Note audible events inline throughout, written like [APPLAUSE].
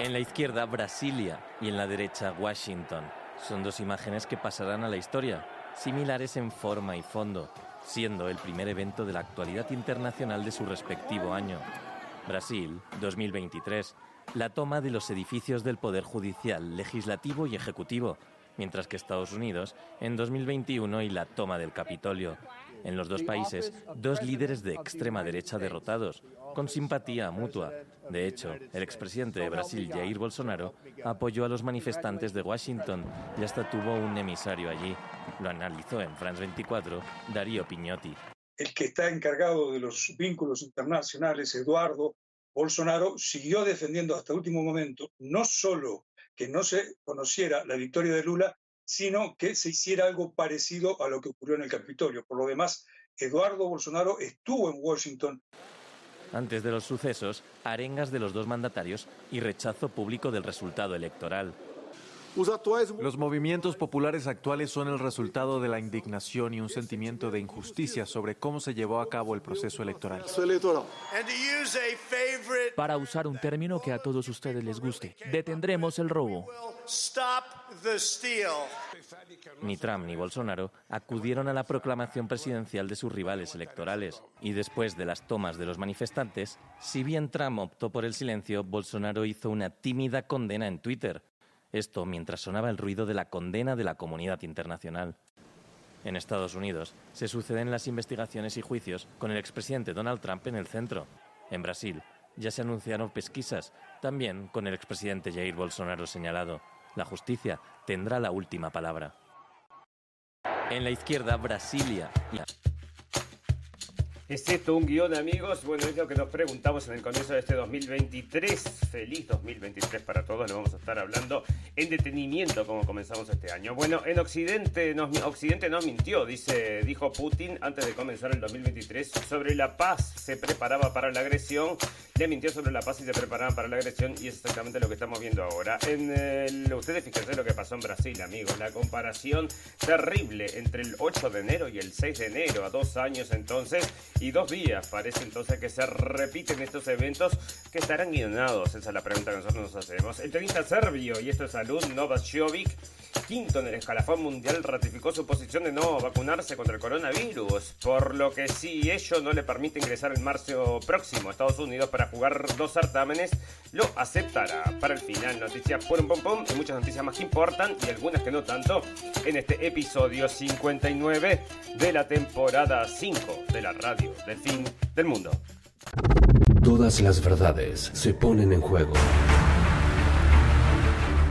En la izquierda, Brasilia y en la derecha, Washington. Son dos imágenes que pasarán a la historia, similares en forma y fondo, siendo el primer evento de la actualidad internacional de su respectivo año. Brasil, 2023, la toma de los edificios del Poder Judicial, Legislativo y Ejecutivo, mientras que Estados Unidos, en 2021, y la toma del Capitolio. En los dos países, dos líderes de extrema derecha derrotados, con simpatía mutua. De hecho, el expresidente de Brasil, Jair Bolsonaro, apoyó a los manifestantes de Washington y hasta tuvo un emisario allí. Lo analizó en France 24 Darío Piñotti. El que está encargado de los vínculos internacionales, Eduardo Bolsonaro, siguió defendiendo hasta último momento no solo que no se conociera la victoria de Lula, sino que se hiciera algo parecido a lo que ocurrió en el Capitolio. Por lo demás, Eduardo Bolsonaro estuvo en Washington. Antes de los sucesos, arengas de los dos mandatarios y rechazo público del resultado electoral. Los movimientos populares actuales son el resultado de la indignación y un sentimiento de injusticia sobre cómo se llevó a cabo el proceso electoral. Para usar un término que a todos ustedes les guste, detendremos el robo. Ni Trump ni Bolsonaro acudieron a la proclamación presidencial de sus rivales electorales. Y después de las tomas de los manifestantes, si bien Trump optó por el silencio, Bolsonaro hizo una tímida condena en Twitter esto mientras sonaba el ruido de la condena de la comunidad internacional. En Estados Unidos se suceden las investigaciones y juicios con el expresidente Donald Trump en el centro. En Brasil ya se anunciaron pesquisas, también con el expresidente Jair Bolsonaro señalado. La justicia tendrá la última palabra. En la izquierda, Brasilia. ¿Es esto un guion, amigos? Bueno, es lo que nos preguntamos en el comienzo de este 2023. Feliz 2023 para todos. Lo vamos a estar hablando en detenimiento como comenzamos este año. Bueno, en Occidente nos, Occidente nos mintió, dice, dijo Putin antes de comenzar el 2023. Sobre la paz se preparaba para la agresión. Le mintió sobre la paz y se preparaba para la agresión. Y es exactamente lo que estamos viendo ahora. En el, ustedes fíjense lo que pasó en Brasil, amigos. La comparación terrible entre el 8 de enero y el 6 de enero, a dos años entonces y dos días. Parece entonces que se repiten estos eventos que estarán guionados. Esa es la pregunta que nosotros nos hacemos. El tenista serbio, y esto es salud, Novak Djokovic, quinto en el escalafón mundial, ratificó su posición de no vacunarse contra el coronavirus, por lo que si ello no le permite ingresar en marzo próximo a Estados Unidos para jugar dos certámenes, lo aceptará. Para el final, noticias por un pom y muchas noticias más que importan y algunas que no tanto en este episodio 59 de la temporada 5 de la radio del fin del mundo. Todas las verdades se ponen en juego.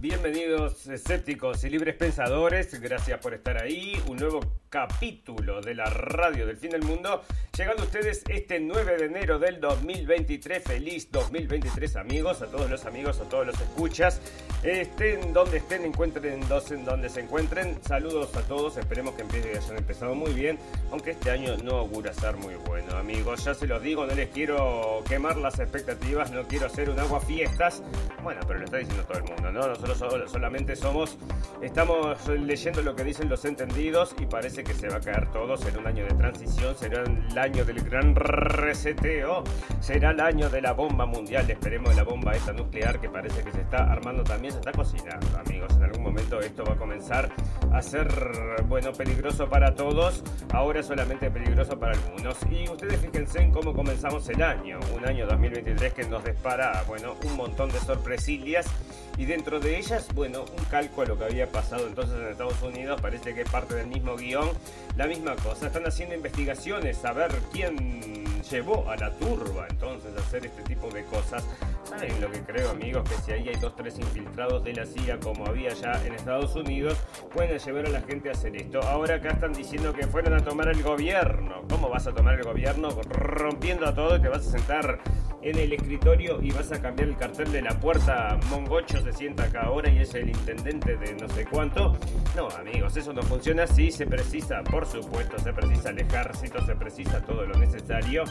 Bienvenido Escépticos y libres pensadores, gracias por estar ahí. Un nuevo capítulo de la radio del fin del mundo. Llegando a ustedes este 9 de enero del 2023. Feliz 2023 amigos, a todos los amigos, a todos los escuchas. Estén donde estén, encuentren dos en donde se encuentren. Saludos a todos, esperemos que hayan empezado muy bien. Aunque este año no augura ser muy bueno amigos. Ya se los digo, no les quiero quemar las expectativas, no quiero hacer un agua fiestas. Bueno, pero lo está diciendo todo el mundo, ¿no? Nosotros solamente somos, estamos leyendo lo que dicen los entendidos y parece que se va a caer todo. Será un año de transición, será el año del gran reseteo, será el año de la bomba mundial. Esperemos la bomba esta nuclear que parece que se está armando también, se está cocinando, amigos. En algún momento esto va a comenzar a ser, bueno, peligroso para todos. Ahora solamente peligroso para algunos. Y ustedes fíjense en cómo comenzamos el año. Un año 2023 que nos dispara, bueno, un montón de sorpresillas y dentro de ellas, bueno, un cálculo a lo que había pasado entonces en Estados Unidos, parece que es parte del mismo guion, la misma cosa, están haciendo investigaciones a ver quién llevó a la turba entonces a hacer este tipo de cosas. ¿Saben lo que creo amigos? Que si ahí hay dos, tres infiltrados de la CIA como había ya en Estados Unidos, pueden llevar a la gente a hacer esto. Ahora acá están diciendo que fueron a tomar el gobierno. ¿Cómo vas a tomar el gobierno? Rompiendo a todo y te vas a sentar en el escritorio y vas a cambiar el cartel de la puerta. Mongocho se sienta acá ahora y es el intendente de no sé cuánto. No, amigos, eso no funciona así. Se precisa, por supuesto, se precisa el ejército, se precisa todo lo necesario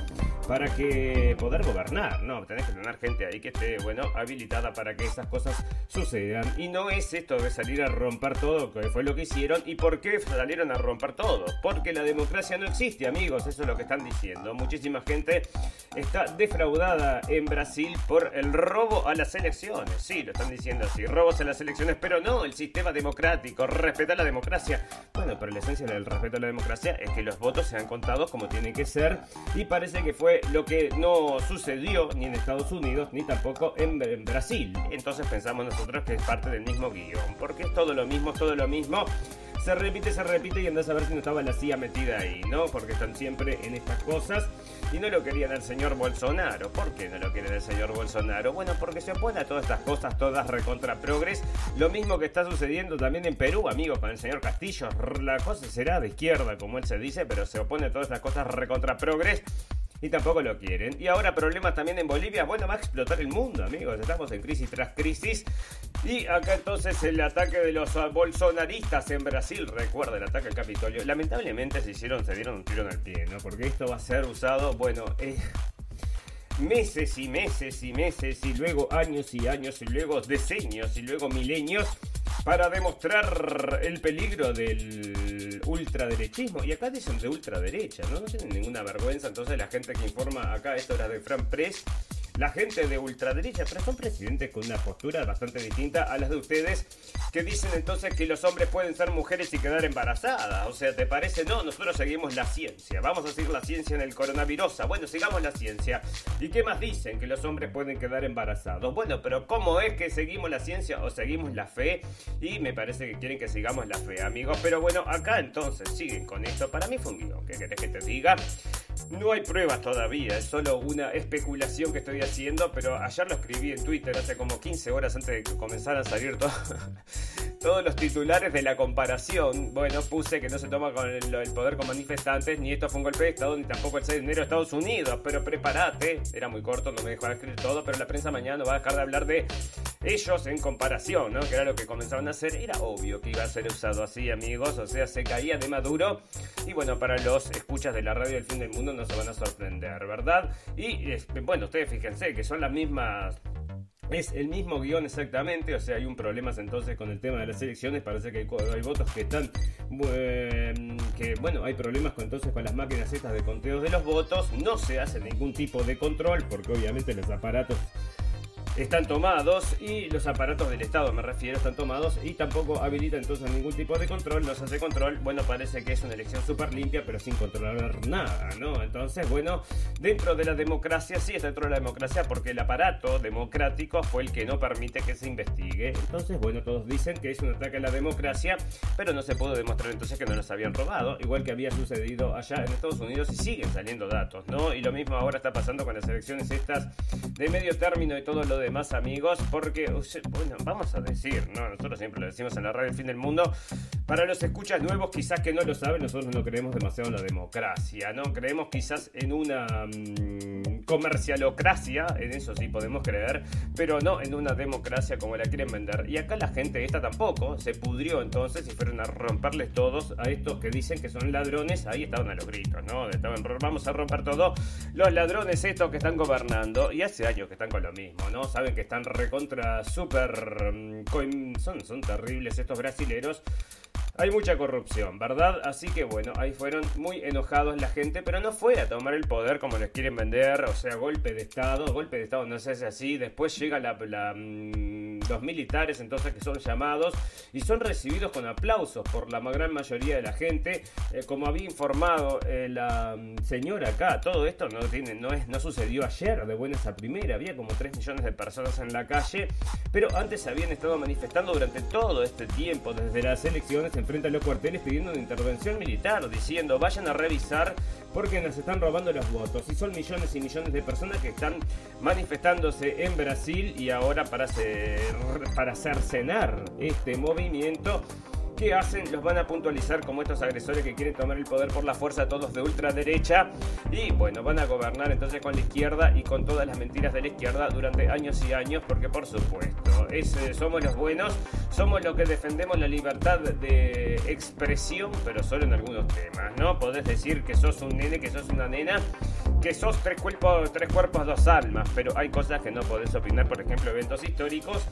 para que poder gobernar. No, tenés que tener gente ahí que esté, bueno, habilitada para que esas cosas sucedan. Y no es esto de salir a romper todo, que fue lo que hicieron. ¿Y por qué salieron a romper todo? Porque la democracia no existe, amigos. Eso es lo que están diciendo. Muchísima gente está defraudada en Brasil por el robo a las elecciones. Sí, lo están diciendo así. Robos a las elecciones, pero no el sistema democrático. Respetar la democracia. Bueno, pero la esencia del respeto a la democracia es que los votos sean contados como tienen que ser. Y parece que fue lo que no sucedió ni en Estados Unidos ni tampoco en, Brasil. Entonces pensamos nosotros que es parte del mismo guion. Porque es todo lo mismo, todo lo mismo se repite, se repite y andás a ver si no estaba la CIA metida ahí, ¿no? Porque están siempre en estas cosas y no lo querían el señor Bolsonaro. ¿Por qué no lo quieren el señor Bolsonaro? Bueno, porque se opone a todas estas cosas, todas recontra progres. Lo mismo que está sucediendo también en Perú, amigos, con el señor Castillo. La cosa será de izquierda, como él se dice, pero se opone a todas estas cosas recontra progres y tampoco lo quieren. Y ahora problemas también en Bolivia. Bueno, va a explotar el mundo, amigos. Estamos en crisis tras crisis. Y acá entonces el ataque de los bolsonaristas en Brasil. Recuerda el ataque al Capitolio. Lamentablemente se hicieron, se dieron un tiro en el pie, ¿no? Porque esto va a ser usado, bueno, eh, meses y meses y meses y luego años y años y luego decenios y luego milenios para demostrar el peligro del ultraderechismo. Y acá dicen de ultraderecha, ¿no? No tienen ninguna vergüenza. Entonces la gente que informa acá, esto era de Fran Press, la gente de ultraderecha, pero son presidentes con una postura bastante distinta a las de ustedes, que dicen entonces que los hombres pueden ser mujeres y quedar embarazadas. O sea, ¿te parece? No, nosotros seguimos la ciencia. Vamos a seguir la ciencia en el coronavirus. Bueno, sigamos la ciencia. ¿Y qué más dicen? Que los hombres pueden quedar embarazados. Bueno, pero ¿cómo es que seguimos la ciencia o seguimos la fe? Y me parece que quieren que sigamos la fe, amigos. Pero bueno, acá entonces siguen con esto. Para mí fue un guion. ¿Qué querés que te diga? No hay pruebas todavía. Es solo una especulación que estoy haciendo, pero ayer lo escribí en Twitter hace como 15 horas antes de que comenzaran a salir [LAUGHS] todos los titulares de la comparación. Bueno, puse que no se toma con el, poder con manifestantes, ni esto fue un golpe de Estado, ni tampoco el 6 de enero de Estados Unidos, pero prepárate. Era muy corto, no me dejó escribir todo, pero la prensa mañana no va a dejar de hablar de ellos en comparación, ¿no? Que era lo que comenzaban a hacer. Era obvio que iba a ser usado así, amigos, o sea, se caía de maduro. Y bueno, para los escuchas de la radio del fin del mundo no se van a sorprender, ¿verdad? Y bueno, ustedes fíjense que son las mismas es el mismo guion exactamente, o sea, hay un problema entonces con el tema de las elecciones, parece que hay, votos que están, que bueno, hay problemas entonces con las máquinas estas de conteo de los votos, no se hace ningún tipo de control, porque obviamente los aparatos están tomados y los aparatos del Estado, me refiero, están tomados y tampoco habilita entonces ningún tipo de control, no se hace control. Bueno, parece que es una elección súper limpia, pero sin controlar nada, ¿no? Entonces, bueno, dentro de la democracia, sí está dentro de la democracia porque el aparato democrático fue el que no permite que se investigue. Entonces, bueno, todos dicen que es un ataque a la democracia, pero no se pudo demostrar entonces que no los habían robado, igual que había sucedido allá en Estados Unidos y siguen saliendo datos, ¿no? Y lo mismo ahora está pasando con las elecciones estas de medio término y todo lo de más amigos, porque, bueno, vamos a decir, ¿no? Nosotros siempre lo decimos en la radio El Fin del Mundo. Para los escuchas nuevos, quizás que no lo saben, nosotros no creemos demasiado en la democracia, ¿no? Creemos quizás en una mm, comercialocracia, en eso sí podemos creer, pero no en una democracia como la quieren vender. Y acá la gente esta tampoco se pudrió entonces y fueron a romperles todos a estos que dicen que son ladrones. Ahí estaban a los gritos, ¿no? Estaban, vamos a romper todo. Los ladrones estos que están gobernando, y hace años que están con lo mismo, ¿no? Saben que están recontra super... Mm, son, son terribles estos brasileros. Hay mucha corrupción, ¿verdad? Así que bueno, ahí fueron muy enojados la gente, pero no fue a tomar el poder como les quieren vender, o sea, golpe de Estado, golpe de Estado no se hace así, después llega la, mm, los militares entonces que son llamados y son recibidos con aplausos por la gran mayoría de la gente, eh, como había informado eh, la mm, señora acá, todo esto no, no, es, no sucedió ayer de buenas a primera, había como 3 millones de personas en la calle, pero antes habían estado manifestando durante todo este tiempo, desde las elecciones en frente a los cuarteles pidiendo una intervención militar, diciendo vayan a revisar porque nos están robando los votos. Y son millones y millones de personas que están manifestándose en Brasil y ahora para hacer, para hacer cenar este movimiento ¿Qué hacen? Los van a puntualizar como estos agresores que quieren tomar el poder por la fuerza, todos de ultraderecha. Y bueno, van a gobernar entonces con la izquierda y con todas las mentiras de la izquierda durante años y años, porque por supuesto, es, eh, somos los buenos, somos los que defendemos la libertad de expresión, pero solo en algunos temas, ¿no? Podés decir que sos un nene, que sos una nena, que sos tres cuerpos, tres cuerpos, dos almas, pero hay cosas que no podés opinar, por ejemplo, eventos históricos,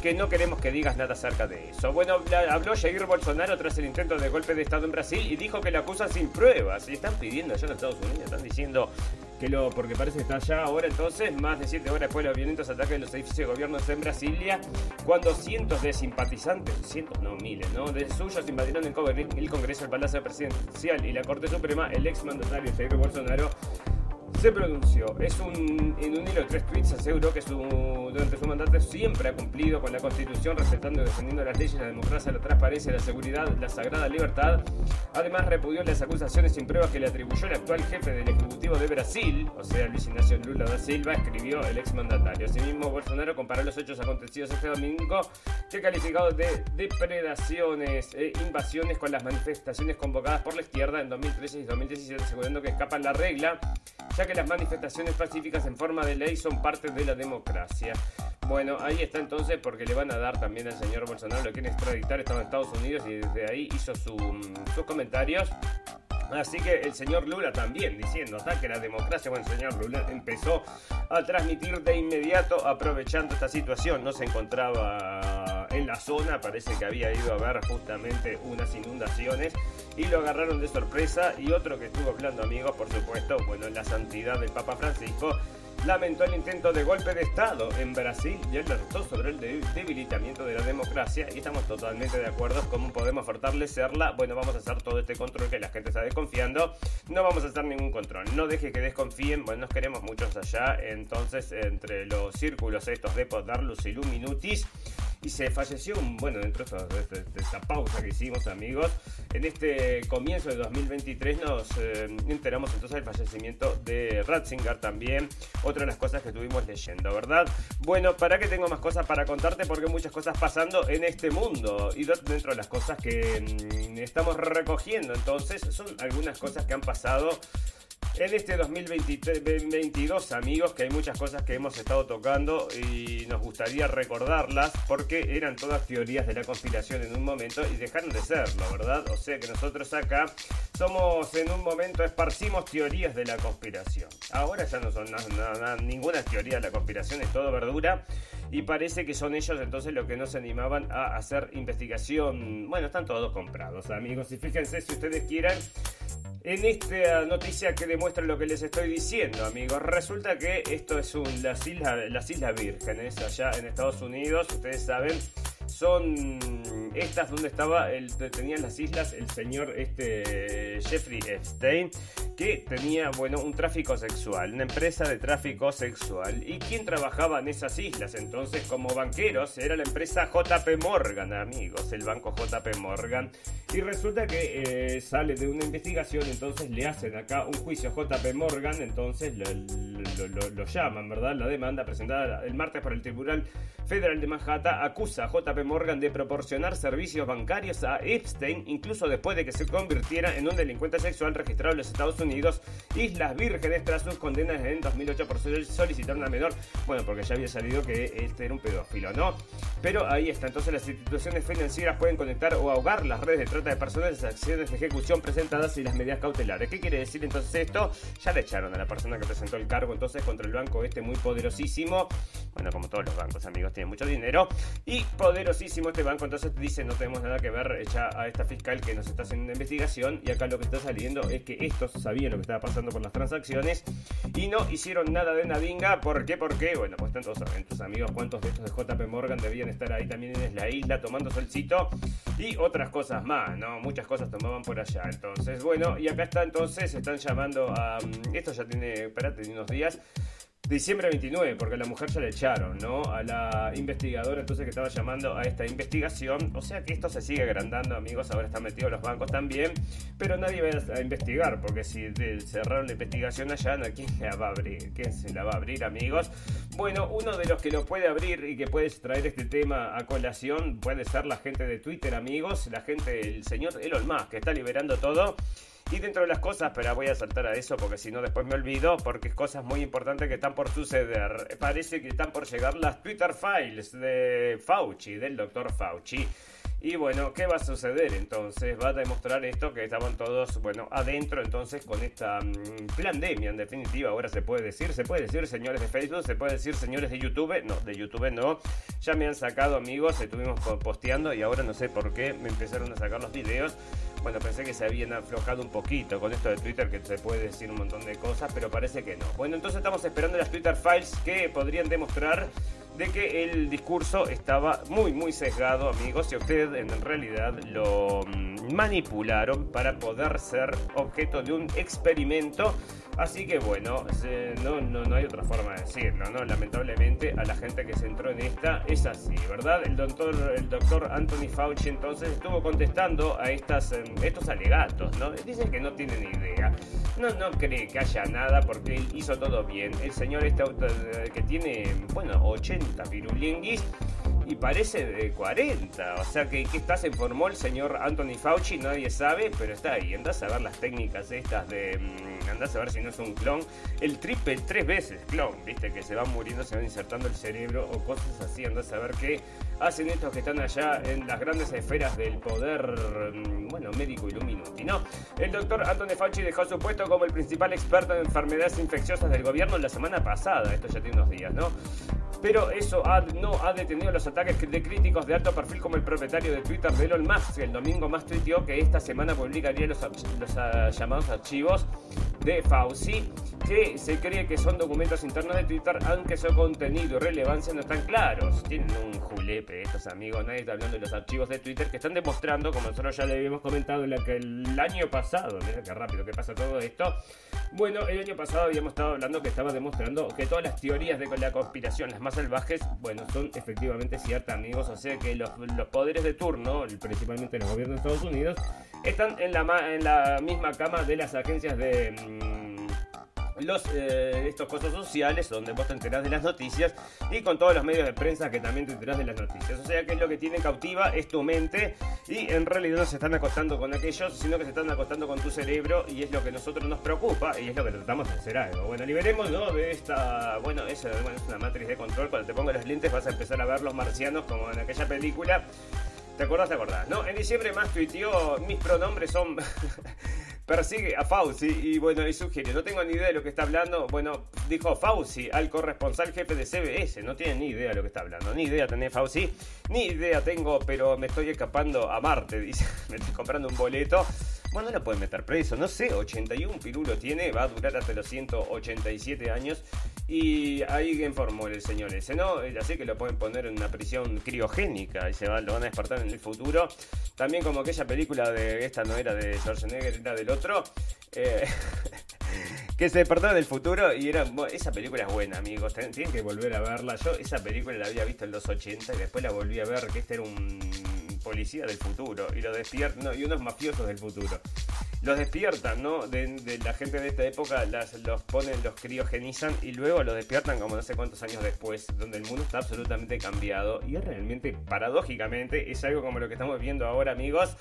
que no queremos que digas nada acerca de eso. Bueno, habló Jair Bolsonaro tras el intento de golpe de Estado en Brasil y dijo que la acusa sin pruebas. Y están pidiendo allá en Estados Unidos, están diciendo que lo, porque parece que está allá ahora entonces, más de siete horas después de los violentos ataques de los edificios de gobierno en Brasilia, cuando cientos de simpatizantes, cientos no, miles, ¿no? De suyos invadieron el Congreso, el Palacio Presidencial y la Corte Suprema, el ex mandatario Jair Bolsonaro se pronunció. Es un, en un hilo de tres tweets aseguró que su, durante su mandato siempre ha cumplido con la Constitución, respetando y defendiendo las leyes, la democracia, la transparencia, la seguridad, la sagrada libertad. Además, repudió las acusaciones sin pruebas que le atribuyó el actual jefe del Ejecutivo de Brasil, o sea, Luis Ignacio Lula da Silva, escribió el exmandatario. Asimismo, Bolsonaro comparó los hechos acontecidos este domingo, que calificado de depredaciones e invasiones con las manifestaciones convocadas por la izquierda en 2013 y 2017, asegurando que escapan la regla, ya que las manifestaciones pacíficas en forma de ley son parte de la democracia. Bueno, ahí está entonces porque le van a dar también al señor Bolsonaro, lo quieren extraditar, estaba en Estados Unidos y desde ahí hizo sus comentarios. Así que el señor Lula también diciendo ataque la democracia. Bueno, el señor Lula empezó a transmitir de inmediato aprovechando esta situación. No se encontraba en la zona, parece que había ido a ver justamente unas inundaciones y lo agarraron de sorpresa. Y otro que estuvo hablando, amigos, por supuesto, bueno, la santidad del Papa Francisco lamentó el intento de golpe de Estado en Brasil y alertó sobre el debilitamiento de la democracia y estamos totalmente de acuerdo cómo podemos fortalecerla. Bueno, vamos a hacer todo este control que la gente está desconfiando. No vamos a hacer ningún control. No deje que desconfíen. Bueno, nos queremos muchos allá. Entonces, entre los círculos estos de Podarlus y Luminutis, y se falleció, bueno, dentro de esta, pausa que hicimos, amigos, en este comienzo de 2023 nos eh, enteramos entonces del fallecimiento de Ratzinger también, otra de las cosas que estuvimos leyendo, ¿verdad? Bueno, ¿para qué tengo más cosas para contarte? Porque hay muchas cosas pasando en este mundo y dentro de las cosas que mm, estamos recogiendo, entonces son algunas cosas que han pasado en este 2022, amigos, que hay muchas cosas que hemos estado tocando y nos gustaría recordarlas porque eran todas teorías de la conspiración en un momento y dejaron de serlo, ¿verdad? O sea que nosotros acá somos en un momento esparcimos teorías de la conspiración. Ahora ya no son ninguna teoría de la conspiración, es todo verdura y parece que son ellos entonces los que no se animaban a hacer investigación. Bueno, están todos comprados, amigos. Y fíjense si ustedes quieran en esta noticia que demuestra lo que les estoy diciendo, amigos. Resulta que esto es un, las, Islas, las Islas Vírgenes, allá en Estados Unidos, ustedes saben, son estas donde estaba el, tenían las islas el señor este Jeffrey Epstein que tenía bueno un tráfico sexual una empresa de tráfico sexual. Y quién trabajaba en esas islas entonces como banqueros era la empresa JP Morgan amigos el banco JP Morgan. Y resulta que eh, sale de una investigación entonces le hacen acá un juicio a JP Morgan entonces lo, lo, llaman verdad la demanda presentada el martes por el Tribunal Federal de Manhattan acusa a JP Morgan de proporcionar servicios bancarios a Epstein, incluso después de que se convirtiera en un delincuente sexual registrado en los Estados Unidos, Islas Vírgenes, tras sus condenas en 2008 por solicitar una menor. Bueno, porque ya había salido que este era un pedófilo, ¿no? Pero ahí está. Entonces, las instituciones financieras pueden conectar o ahogar las redes de trata de personas, las acciones de ejecución presentadas y las medidas cautelares. ¿Qué quiere decir entonces esto? Ya le echaron a la persona que presentó el cargo entonces contra el banco este muy poderosísimo. Bueno, como todos los bancos, amigos, tienen mucho dinero. Y poderosísimo este banco entonces dice no tenemos nada que ver echa a esta fiscal que nos está haciendo una investigación y acá lo que está saliendo es que estos sabían lo que estaba pasando con las transacciones y no hicieron nada de nadinga. ¿Por qué? Porque, bueno, pues tantos saben tus amigos cuántos de estos de JP Morgan debían estar ahí también en la isla tomando solcito y otras cosas más, ¿no? Muchas cosas tomaban por allá. Entonces, bueno, y acá está entonces, están llamando a... Mm, esto ya tiene, espérate, unos días. Diciembre 29, porque la mujer ya le echaron, ¿no? A la investigadora entonces que estaba llamando a esta investigación. O sea que esto se sigue agrandando, amigos. Ahora están metidos los bancos también. Pero nadie va a investigar, porque si cerraron la investigación allá, ¿quién la va a abrir? ¿Quién se la va a abrir, amigos? Bueno, uno de los que lo puede abrir y que puede traer este tema a colación puede ser la gente de Twitter, amigos, la gente, el señor Elon Musk, que está liberando todo. Y dentro de las cosas, pero voy a saltar a eso porque si no después me olvido, porque es cosas muy importantes que están por suceder. Parece que están por llegar las Twitter Files de Fauci, del doctor Fauci. Y bueno, ¿qué va a suceder entonces? Va a demostrar esto que estaban todos, bueno, adentro entonces con esta mm, pandemia en definitiva. Ahora se puede decir, se puede decir señores de Facebook, se puede decir señores de YouTube. No, de YouTube no. Ya me han sacado amigos, estuvimos posteando y ahora no sé por qué me empezaron a sacar los videos. Bueno, pensé que se habían aflojado un poquito con esto de Twitter, que se puede decir un montón de cosas, pero parece que no. Bueno, entonces estamos esperando las Twitter Files que podrían demostrar de que el discurso estaba muy muy sesgado, amigos, y ustedes en realidad lo mm, manipularon para poder ser objeto de un experimento. Así que bueno, no, no, no hay otra forma de decirlo, ¿no? Lamentablemente a la gente que se entró en esta es así, ¿verdad? El doctor, el doctor Anthony Fauci entonces estuvo contestando a estas, em, estos alegatos, ¿no? Dice que no tiene ni idea. No, no cree que haya nada porque él hizo todo bien. El señor este que tiene, bueno, 80 pirulinguis y parece de 40. O sea que, ¿qué está? Se informó el señor Anthony Fauci, nadie sabe, pero está ahí. Andás a ver las técnicas estas de. Mm, andás a ver si no es un clon. El triple tres veces clon, viste, que se van muriendo, se van insertando el cerebro o cosas así. Andás a ver qué hacen estos que están allá en las grandes esferas del poder, mm, bueno, médico Illuminati, ¿no? El doctor Anthony Fauci dejó su puesto como el principal experto en enfermedades infecciosas del gobierno la semana pasada. Esto ya tiene unos días, ¿no? pero eso no ha detenido los ataques de críticos de alto perfil como el propietario de Twitter de Elon Musk. El domingo más tuiteó que esta semana publicaría los, ah, llamados archivos de Fauci, que se cree que son documentos internos de Twitter, aunque su contenido y relevancia no están claros. Tienen un estos amigos, nadie está hablando de los archivos de Twitter que están demostrando, como nosotros ya le habíamos comentado el año pasado, mira qué rápido que pasa todo esto, bueno, el año pasado habíamos estado hablando que estaba demostrando que todas las teorías de la conspiración, las más salvajes, bueno, son efectivamente ciertas, amigos. O sea que los, poderes de turno, principalmente los gobiernos de Estados Unidos, están en la, en la misma cama de las agencias de... Los, eh, estos cosas sociales donde vos te enterás de las noticias y con todos los medios de prensa que también te enterás de las noticias. O sea que lo que tiene cautiva es tu mente y en realidad no se están acostando con aquellos, sino que se están acostando con tu cerebro y es lo que a nosotros nos preocupa y es lo que tratamos de hacer algo. Bueno, liberemos de esta, bueno, es, es una matriz de control. Cuando te pongas los lentes vas a empezar a ver los marcianos como en aquella película. ¿Te acordás? ¿Te acordás? No, en diciembre más tuiteó, mis pronombres son [LAUGHS] persigue a Fauci y bueno, y sugiere, no tengo ni idea de lo que está hablando. Bueno, dijo Fauci al corresponsal jefe de CBS, no tiene ni idea de lo que está hablando, ni idea tener Fauci, ni idea tengo, pero me estoy escapando a Marte, [LAUGHS] dice, me estoy comprando un boleto. Bueno, no lo pueden meter preso, no sé, 81 pirulos tiene, va a durar hasta los 187 años. Y ahí informó el señor ese, ¿no? Así que lo pueden poner en una prisión criogénica y se va, lo van a despertar en el futuro. También como aquella película de, esta no era de Schwarzenegger, era del otro. Eh, [LAUGHS] que se despertó en el futuro y era. Esa película es buena, amigos. Tienen que volver a verla. Yo esa película la había visto en los 80 y después la volví a ver, que este era un policía del futuro y lo despiertan, y unos mafiosos del futuro. Los despiertan, ¿no? De, la gente de esta época las, los ponen, los criogenizan y luego los despiertan como no sé cuántos años después, donde el mundo está absolutamente cambiado y realmente, paradójicamente, es algo como lo que estamos viendo ahora, amigos.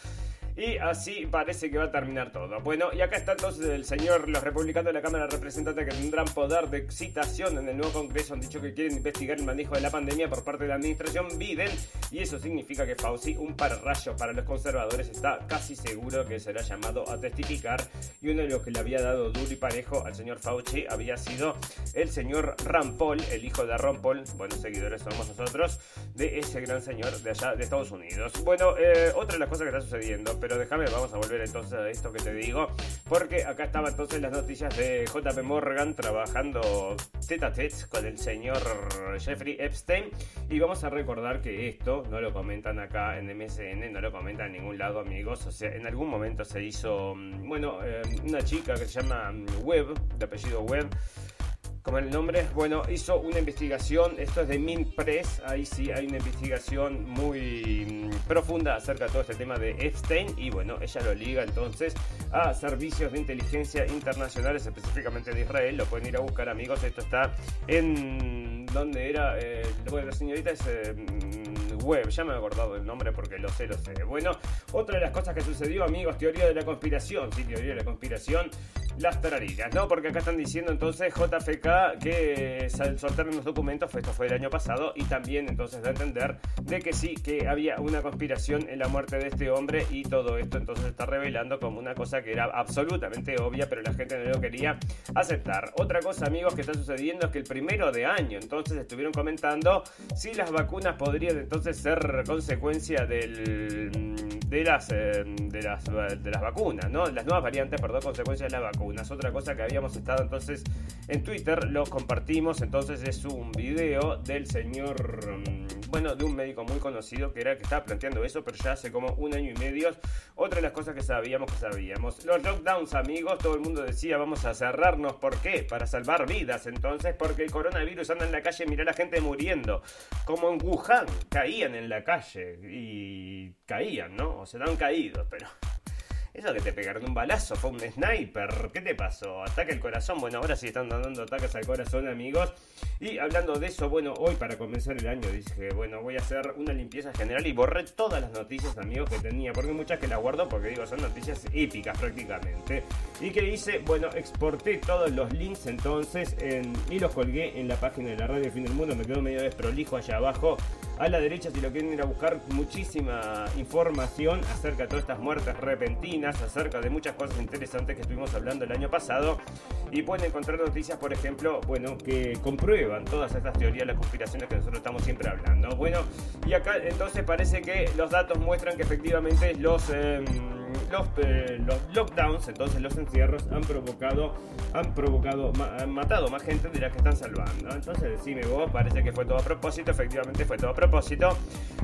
Y así parece que va a terminar todo. Bueno, y acá está entonces el señor, los republicanos de la Cámara de Representantes que tendrán poder de citación en el nuevo Congreso han dicho que quieren investigar el manejo de la pandemia por parte de la administración Biden. Y eso significa que Fauci, un pararrayo para los conservadores, está casi seguro que será llamado a testificar. Y uno de los que le había dado duro y parejo al señor Fauci había sido el señor Paul, el hijo de Ron Paul, buenos seguidores somos nosotros, de ese gran señor de allá de Estados Unidos. Bueno, eh, otra de las cosas que está sucediendo pero déjame, vamos a volver entonces a esto que te digo, porque acá estaba entonces las noticias de JP Morgan trabajando tete a tete con el señor Jeffrey Epstein, y vamos a recordar que esto no lo comentan acá en MSN, no lo comentan en ningún lado, amigos, o sea, en algún momento se hizo, mm, bueno, eh, una chica que se llama mm, Webb, de apellido Webb, como el nombre, bueno, hizo una investigación, esto es de Mint Press, ahí sí hay una investigación muy mm, profunda acerca de todo este tema de Epstein y bueno, ella lo liga entonces a servicios de inteligencia internacionales, específicamente de Israel, lo pueden ir a buscar amigos, esto está en donde era, eh, bueno, la señorita es eh, web, ya me he acordado del nombre porque lo sé, lo sé. Bueno, otra de las cosas que sucedió, amigos, teoría de la conspiración, sí, teoría de la conspiración, las tarariras, ¿no? Porque acá están diciendo entonces JFK que soltaron los documentos, esto fue el año pasado, y también entonces da a entender de que sí, que había una conspiración en la muerte de este hombre y todo esto entonces está revelando como una cosa que era absolutamente obvia, pero la gente no lo quería aceptar. Otra cosa, amigos, que está sucediendo es que el primero de año entonces estuvieron comentando si las vacunas podrían entonces ser consecuencia del de las, eh, de las, de las vacunas, ¿no? Las nuevas variantes, perdón, consecuencias de las vacunas. Otra cosa que habíamos estado entonces en Twitter, lo compartimos, entonces es un video del señor, mm, bueno, de un médico muy conocido que era el que estaba planteando eso, pero ya hace como un año y medio. Otra de las cosas que sabíamos que sabíamos. Los lockdowns, amigos, todo el mundo decía, vamos a cerrarnos, ¿por qué? Para salvar vidas, entonces, porque el coronavirus anda en la calle, mira a la gente muriendo, como en Wuhan, caían en la calle y caían, ¿no? o se dan caídos, pero eso que te pegaron un balazo fue un sniper. ¿Qué te pasó? Ataque al corazón. Bueno, ahora sí están dando ataques al corazón, amigos. Y hablando de eso, bueno, hoy para comenzar el año dije, bueno, voy a hacer una limpieza general y borré todas las noticias, amigos, que tenía. Porque muchas que las guardo porque digo, son noticias épicas prácticamente. Y que hice, bueno, exporté todos los links entonces y los colgué en la página de la radio Fin del Mundo. Me quedó medio desprolijo allá abajo. A la derecha, si lo quieren ir a buscar, muchísima información acerca de todas estas muertes repentinas acerca de muchas cosas interesantes que estuvimos hablando el año pasado y pueden encontrar noticias, por ejemplo, bueno, que comprueban todas estas teorías, las conspiraciones que nosotros estamos siempre hablando. Bueno, y acá entonces parece que los datos muestran que efectivamente los... Em, los, eh, los, lockdowns, entonces los encierros, han provocado, han provocado, han matado más gente de la que están salvando. Entonces decime vos, parece que fue todo a propósito, efectivamente fue todo a propósito.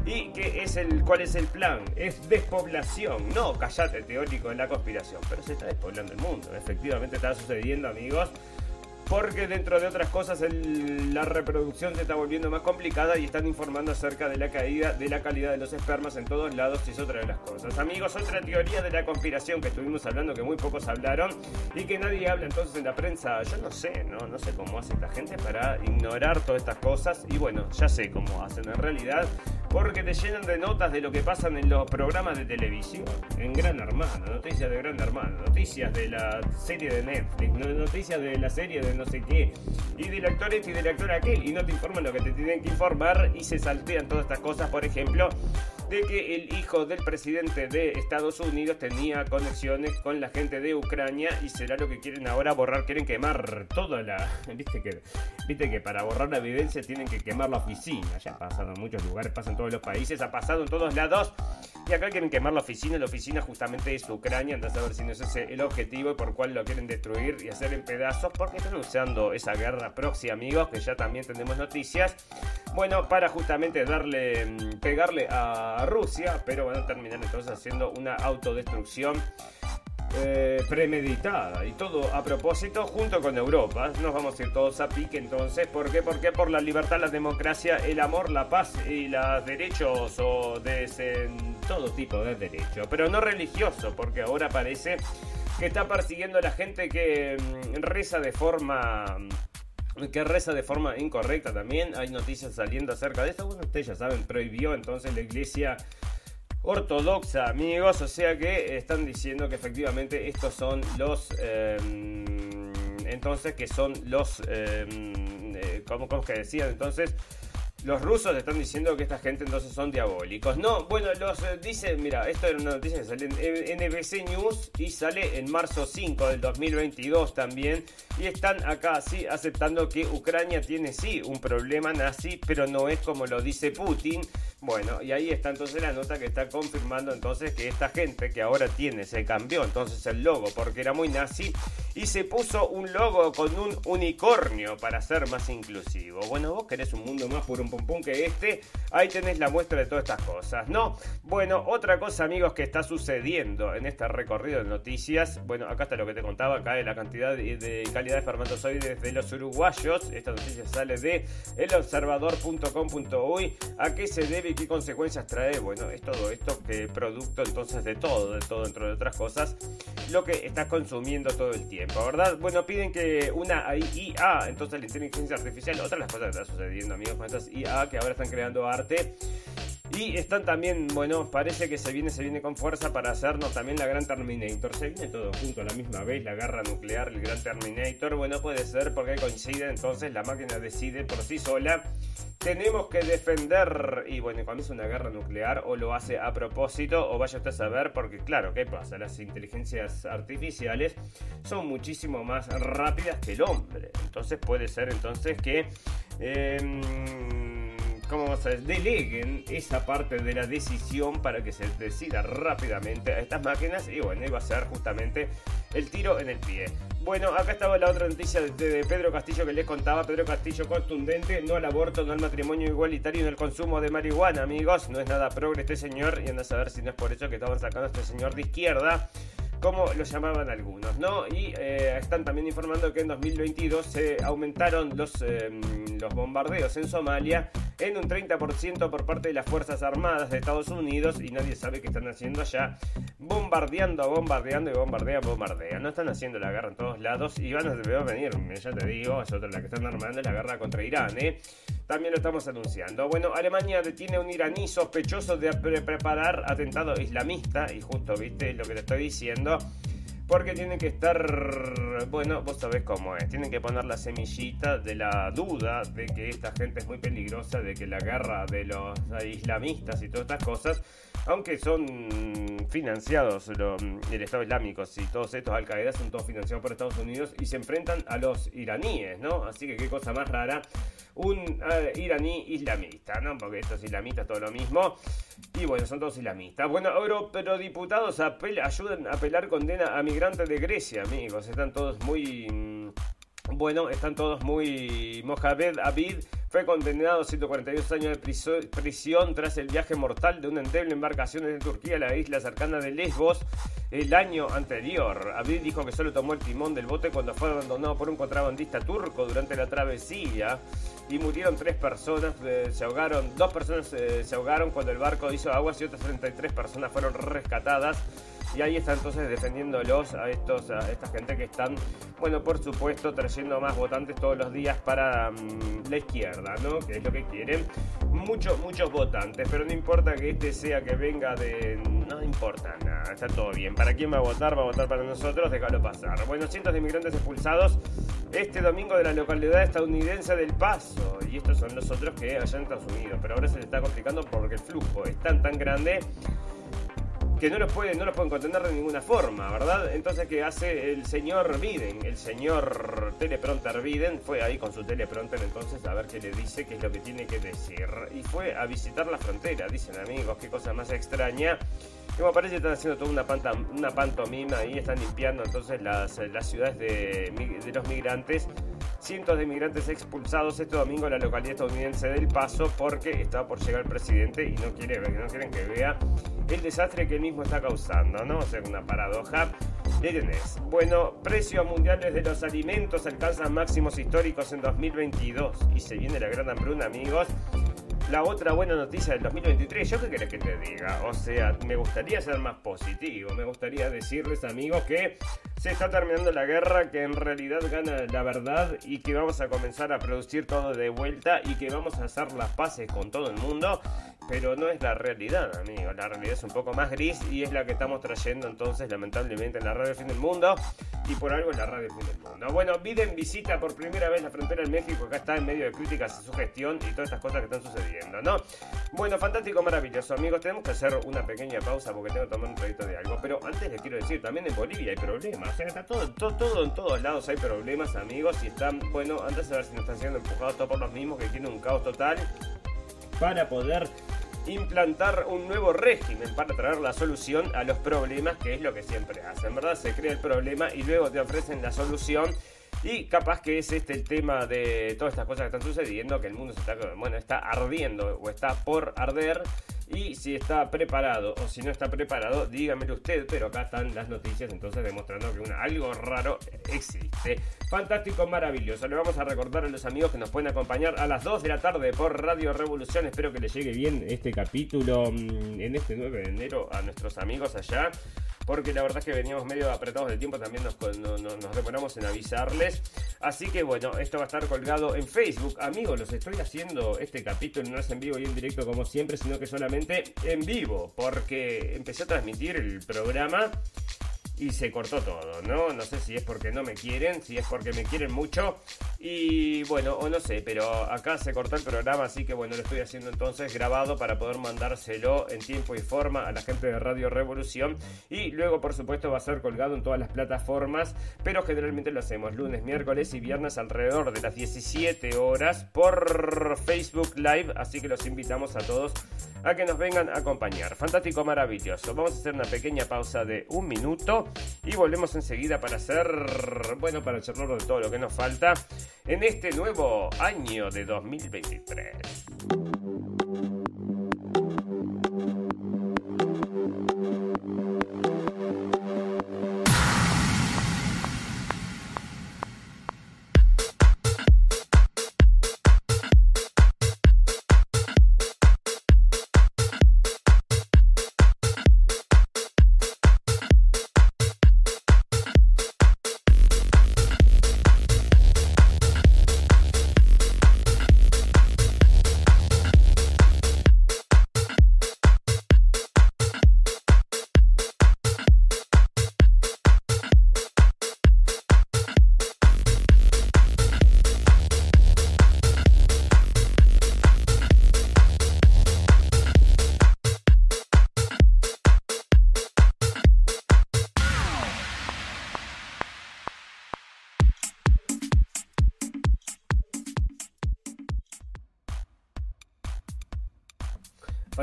¿Y qué es el, cuál es el plan? Es despoblación. No, callate, teórico de la conspiración, pero se está despoblando el mundo. Efectivamente está sucediendo, amigos porque dentro de otras cosas la reproducción se está volviendo más complicada y están informando acerca de la caída de la calidad de los espermas en todos lados y es otra de las cosas. Amigos, otra teoría de la conspiración que estuvimos hablando que muy pocos hablaron y que nadie habla entonces en la prensa. Yo no sé, no, no sé cómo hace esta gente para ignorar todas estas cosas y bueno, ya sé cómo hacen en realidad porque te llenan de notas de lo que pasan en los programas de televisión, en Gran Hermano, noticias de Gran Hermano, noticias de la serie de Netflix, noticias de la serie de no sé qué, y del actor este y del actor aquel, y no te informan lo que te tienen que informar y se saltean todas estas cosas, por ejemplo, de que el hijo del presidente de Estados Unidos tenía conexiones con la gente de Ucrania y será lo que quieren ahora borrar, quieren quemar toda la... [LAUGHS] Viste que, viste que para borrar la evidencia tienen que quemar la oficina, ya ha pasado en muchos lugares, pasa en todos los países, ha pasado en todos lados. Y acá quieren quemar la oficina, la oficina justamente es Ucrania, entonces a ver si no es ese el objetivo y por cual lo quieren destruir y hacer en pedazos porque están usando esa guerra proxy amigos que ya también tenemos noticias, bueno, para justamente darle, mm, pegarle a Rusia, pero van a terminar entonces haciendo una autodestrucción eh, premeditada y todo a propósito junto con Europa. Nos vamos a ir todos a pique entonces. ¿Por qué? Porque por la libertad, la democracia, el amor, la paz y los derechos o de todo tipo de derechos. Pero no religioso, porque ahora parece que está persiguiendo a la gente que mm, reza de forma que reza de forma incorrecta también. Hay noticias saliendo acerca de esto. Bueno, ustedes ya saben, prohibió entonces la iglesia ortodoxa, amigos. O sea que están diciendo que efectivamente estos son los... Em, entonces que son los... Em, eh, ¿cómo, ¿Cómo que decían? Entonces los rusos están diciendo que esta gente entonces son diabólicos. No, bueno, los eh, dicen, mira, esto era una noticia que sale en NBC News y sale en marzo 5 del 2022 también. Y están acá, sí, aceptando que Ucrania tiene sí un problema nazi, pero no es como lo dice Putin. Bueno, y ahí está entonces la nota que está confirmando entonces que esta gente que ahora tiene, se cambió entonces el logo porque era muy nazi y se puso un logo con un unicornio para ser más inclusivo. Bueno, vos querés un mundo más por un pum pum que este. Ahí tenés la muestra de todas estas cosas, ¿no? Bueno, otra cosa, amigos, que está sucediendo en este recorrido de noticias. Bueno, acá está lo que te contaba, acá de la cantidad de, calidad de espermatozoides de los uruguayos. Esta noticia sale de elobservador.com.uy. ¿A qué se debe y qué consecuencias trae? Bueno, es todo esto que producto entonces de todo, de todo, entre otras cosas, lo que estás consumiendo todo el tiempo, ¿verdad? Bueno, piden que una IA, entonces la inteligencia artificial, otra de las cosas que está sucediendo, amigos, con estas IA que ahora están creando arte. Y están también, bueno, parece que se viene, se viene con fuerza para hacernos también la gran Terminator. Se viene todo junto a la misma vez, la guerra nuclear, el gran Terminator. Bueno, puede ser porque coincide, entonces la máquina decide por sí sola tenemos que defender, y bueno, cuando es una guerra nuclear, o lo hace a propósito, o vaya usted a saber, porque claro, ¿qué pasa? Las inteligencias artificiales son muchísimo más rápidas que el hombre. Entonces puede ser entonces que... Eh, ¿cómo vamos a deleguen esa parte de la decisión para que se decida rápidamente a estas máquinas y bueno, iba a ser justamente el tiro en el pie. Bueno, acá estaba la otra noticia de, Pedro Castillo que les contaba. Pedro Castillo contundente, no al aborto, no al matrimonio igualitario, no al consumo de marihuana, amigos. No es nada progre este señor y anda a saber si no es por eso que estaban sacando a este señor de izquierda como lo llamaban algunos, ¿no? Y eh, están también informando que en 2022 se aumentaron los, em, los bombardeos en Somalia en un 30% por parte de las Fuerzas Armadas de Estados Unidos y nadie sabe qué están haciendo allá, bombardeando, bombardeando y bombardean, bombardean. No están haciendo la guerra en todos lados y van a, venir, ya te digo, es otra la que están armando, la guerra contra Irán, ¿eh? También lo estamos anunciando. Bueno, Alemania detiene a un iraní sospechoso de preparar atentado islamista y justo, viste, lo que te estoy diciendo. Porque tiene que estar, bueno, vos sabés cómo es, tienen que poner la semillita de la duda de que esta gente es muy peligrosa, de que la guerra de los islamistas y todas estas cosas, aunque son financiados el Estado Islámico y todos estos Al Qaeda son todos financiados por Estados Unidos y se enfrentan a los iraníes, ¿no? Así que qué cosa más rara, un eh, iraní islamista, ¿no? Porque estos islamistas todo lo mismo. Y bueno, son todos islamistas. Bueno, pero diputados ayudan a apelar condena a migrantes de Grecia, amigos. Están todos muy... Mm, bueno, están todos muy... Mohamed Abid fue condenado a 142 años de prisión tras el viaje mortal de una endeble embarcación de Turquía a la isla cercana de Lesbos el año anterior. Abid dijo que solo tomó el timón del bote cuando fue abandonado por un contrabandista turco durante la travesía y murieron tres personas, eh, se ahogaron, dos personas eh, se ahogaron cuando el barco hizo aguas y otras 33 personas fueron rescatadas. Y ahí está entonces defendiéndolos a, estos, a esta gente que están, bueno, por supuesto, trayendo más votantes todos los días para mm, la izquierda, ¿no? Que es lo que quieren. Muchos, muchos votantes, pero no importa que este sea que venga de... No importa nada, está todo bien. ¿Para quién va a votar? Va a votar para nosotros, déjalo pasar. Bueno, cientos de inmigrantes expulsados este domingo de la localidad estadounidense del Paso. Y estos son los otros que allá en. Pero ahora se les está complicando porque el flujo es tan tan grande que no los pueden, no los pueden contener de ninguna forma, ¿verdad? Entonces, ¿qué hace el señor Biden? El señor teleprompter Biden fue ahí con su teleprompter entonces a ver qué le dice, qué es lo que tiene que decir. Y fue a visitar la frontera, dicen amigos, qué cosa más extraña. Como parece están haciendo toda una, panta, una pantomima y están limpiando entonces las, las ciudades de, de los migrantes cientos de migrantes expulsados este domingo en la localidad estadounidense del Paso porque está por llegar el presidente y no quiere no quieren que vea el desastre que él mismo está causando, ¿no? O sea, una paradoja. tenés. Bueno, precios mundiales de los alimentos alcanzan máximos históricos en 2022 y se viene la gran hambruna, amigos la otra buena noticia del 2023, yo qué querés que te diga, o sea, me gustaría ser más positivo, me gustaría decirles amigos que se está terminando la guerra, que en realidad gana la verdad y que vamos a comenzar a producir todo de vuelta y que vamos a hacer las paces con todo el mundo pero no es la realidad, amigo. La realidad es un poco más gris y es la que estamos trayendo entonces, lamentablemente, en la radio Fin del Mundo y por algo en la radio Fin del Mundo. Bueno, Biden visita por primera vez la frontera en México. Acá está en medio de críticas a su gestión y todas estas cosas que están sucediendo, ¿no? Bueno, fantástico, maravilloso, amigos. Tenemos que hacer una pequeña pausa porque tengo que tomar un proyecto de algo. Pero antes les quiero decir, también en Bolivia hay problemas. Sea, está todo, todo, todo en todos lados hay problemas, amigos. Y están, bueno, antes de ver si nos están siendo empujados todos por los mismos que tienen un caos total para poder implantar un nuevo régimen para traer la solución a los problemas, que es lo que siempre hacen, ¿verdad? Se crea el problema y luego te ofrecen la solución Y capaz que es este el tema de todas estas cosas que están sucediendo, que el mundo se está, bueno, está ardiendo o está por arder y si está preparado o si no está preparado, dígamelo usted, pero acá están las noticias entonces demostrando que una, algo raro existe. Fantástico, maravilloso. Le vamos a recordar a los amigos que nos pueden acompañar a las 2 de la tarde por Radio Revolución. Espero que les llegue bien este capítulo mm, en este 9 de enero a nuestros amigos allá porque la verdad es que veníamos medio apretados de tiempo, también nos, nos, demoramos en avisarles. Así que bueno, esto va a estar colgado en Facebook. Amigos, los estoy haciendo este capítulo no es en vivo y en directo como siempre, sino que solamente en vivo, porque empecé a transmitir el programa y se cortó todo, ¿no? No sé si es porque no me quieren, si es porque me quieren mucho y bueno, o no sé, pero acá se cortó el programa, así que bueno, lo estoy haciendo entonces grabado para poder mandárselo en tiempo y forma a la gente de Radio Revolución y luego por supuesto va a ser colgado en todas las plataformas, pero generalmente lo hacemos lunes, miércoles y viernes alrededor de las 17 horas por Facebook Live, así que los invitamos a todos a que nos vengan a acompañar. Fantástico, maravilloso. Vamos a hacer una pequeña pausa de un minuto y volvemos enseguida para hacer, bueno, para charlar de todo lo que nos falta en este nuevo año de 2023.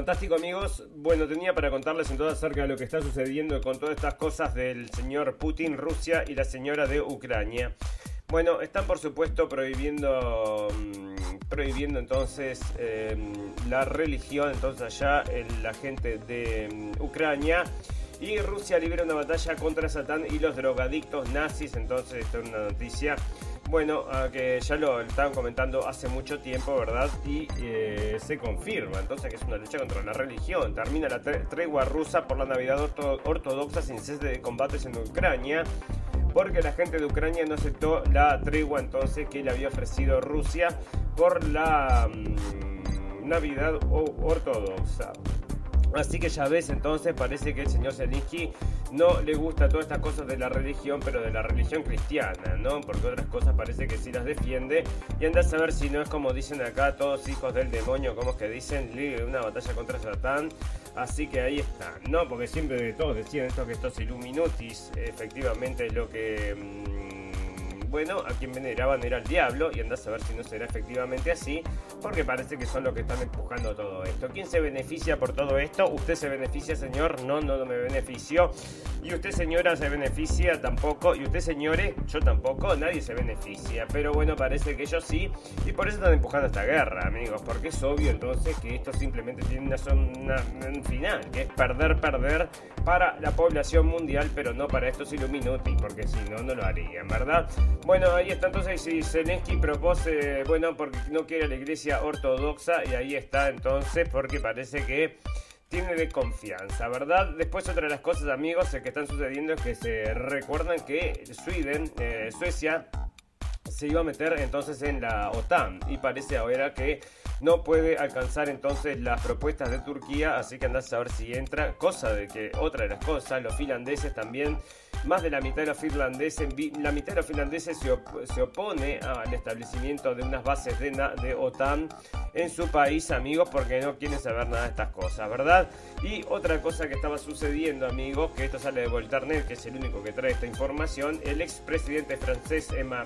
Fantástico amigos, bueno tenía para contarles entonces acerca de lo que está sucediendo con todas estas cosas del señor Putin, Rusia y la señora de Ucrania. Bueno, están por supuesto prohibiendo, mm, prohibiendo entonces em, la religión, entonces allá la gente de mm, Ucrania. Y Rusia libera una batalla contra Satán y los drogadictos nazis, entonces esto es una noticia bueno, que ya lo estaban comentando hace mucho tiempo, ¿verdad? Y eh, se confirma entonces que es una lucha contra la religión. Termina la tregua rusa por la Navidad ortodoxa sin cese de combates en Ucrania. Porque la gente de Ucrania no aceptó la tregua entonces que le había ofrecido Rusia por la mm, Navidad ortodoxa. Así que ya ves, entonces parece que el señor Zelensky no le gusta todas estas cosas de la religión, pero de la religión cristiana, ¿no? Porque otras cosas parece que sí las defiende. Y anda a saber si no es como dicen acá, todos hijos del demonio, como es que dicen, una batalla contra Satán. Así que ahí está, ¿no? Porque siempre todos decían esto que estos Illuminutis, efectivamente es lo que... Mm, bueno, a quien veneraban era el diablo, y andás a ver si no será efectivamente así, porque parece que son los que están empujando todo esto. ¿Quién se beneficia por todo esto? ¿Usted se beneficia, señor? No, no, no me beneficio. ¿Y usted, señora, se beneficia? Tampoco. ¿Y usted, señores? Yo tampoco. Nadie se beneficia. Pero bueno, parece que ellos sí, y por eso están empujando esta guerra, amigos, porque es obvio entonces que esto simplemente tiene una, un final, que es perder, perder para la población mundial, pero no para estos Illuminati, porque si no, no lo harían, ¿verdad? Bueno, ahí está entonces si Zelensky propone, bueno, porque no quiere la iglesia ortodoxa y ahí está entonces porque parece que tiene de confianza, ¿verdad? Después otra de las cosas, amigos, que están sucediendo es que se recuerdan que Sweden, eh, Suecia, se iba a meter entonces en la OTAN y parece ahora que no puede alcanzar entonces las propuestas de Turquía, así que andás a ver si entra, cosa de que otra de las cosas, los finlandeses también más de la mitad de los finlandeses, la mitad de los finlandeses se, opone al establecimiento de unas bases de, de OTAN en su país, amigos, porque no quieren saber nada de estas cosas, ¿verdad? Y otra cosa que estaba sucediendo, amigos, que esto sale de Voltaire, que es el único que trae esta información, el expresidente francés Emma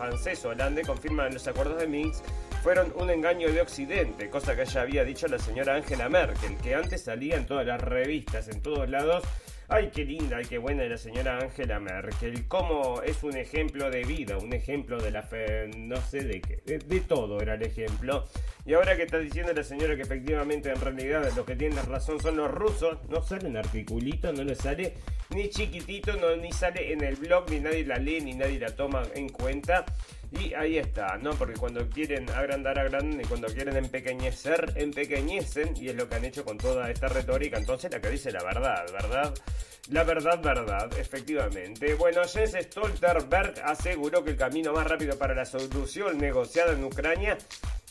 Francés Hollande confirma que los acuerdos de Minsk fueron un engaño de Occidente, cosa que ya había dicho la señora Angela Merkel, que antes salía en todas las revistas, en todos lados, Ay, qué linda y qué buena la señora Angela Merkel. Cómo es un ejemplo de vida, un ejemplo de la fe, no sé de qué. De, todo era el ejemplo. Y ahora que está diciendo la señora que efectivamente en realidad lo que tienen razón son los rusos, no sale en articulito, no le sale ni chiquitito, no, ni sale en el blog, ni nadie la lee, ni nadie la toma en cuenta. Y ahí está, ¿no? Porque cuando quieren agrandar, agrandan y cuando quieren empequeñecer, empequeñecen y es lo que han hecho con toda esta retórica. Entonces la que dice la verdad, ¿verdad? La verdad, verdad, efectivamente. Bueno, Jens Stoltenberg aseguró que el camino más rápido para la solución negociada en Ucrania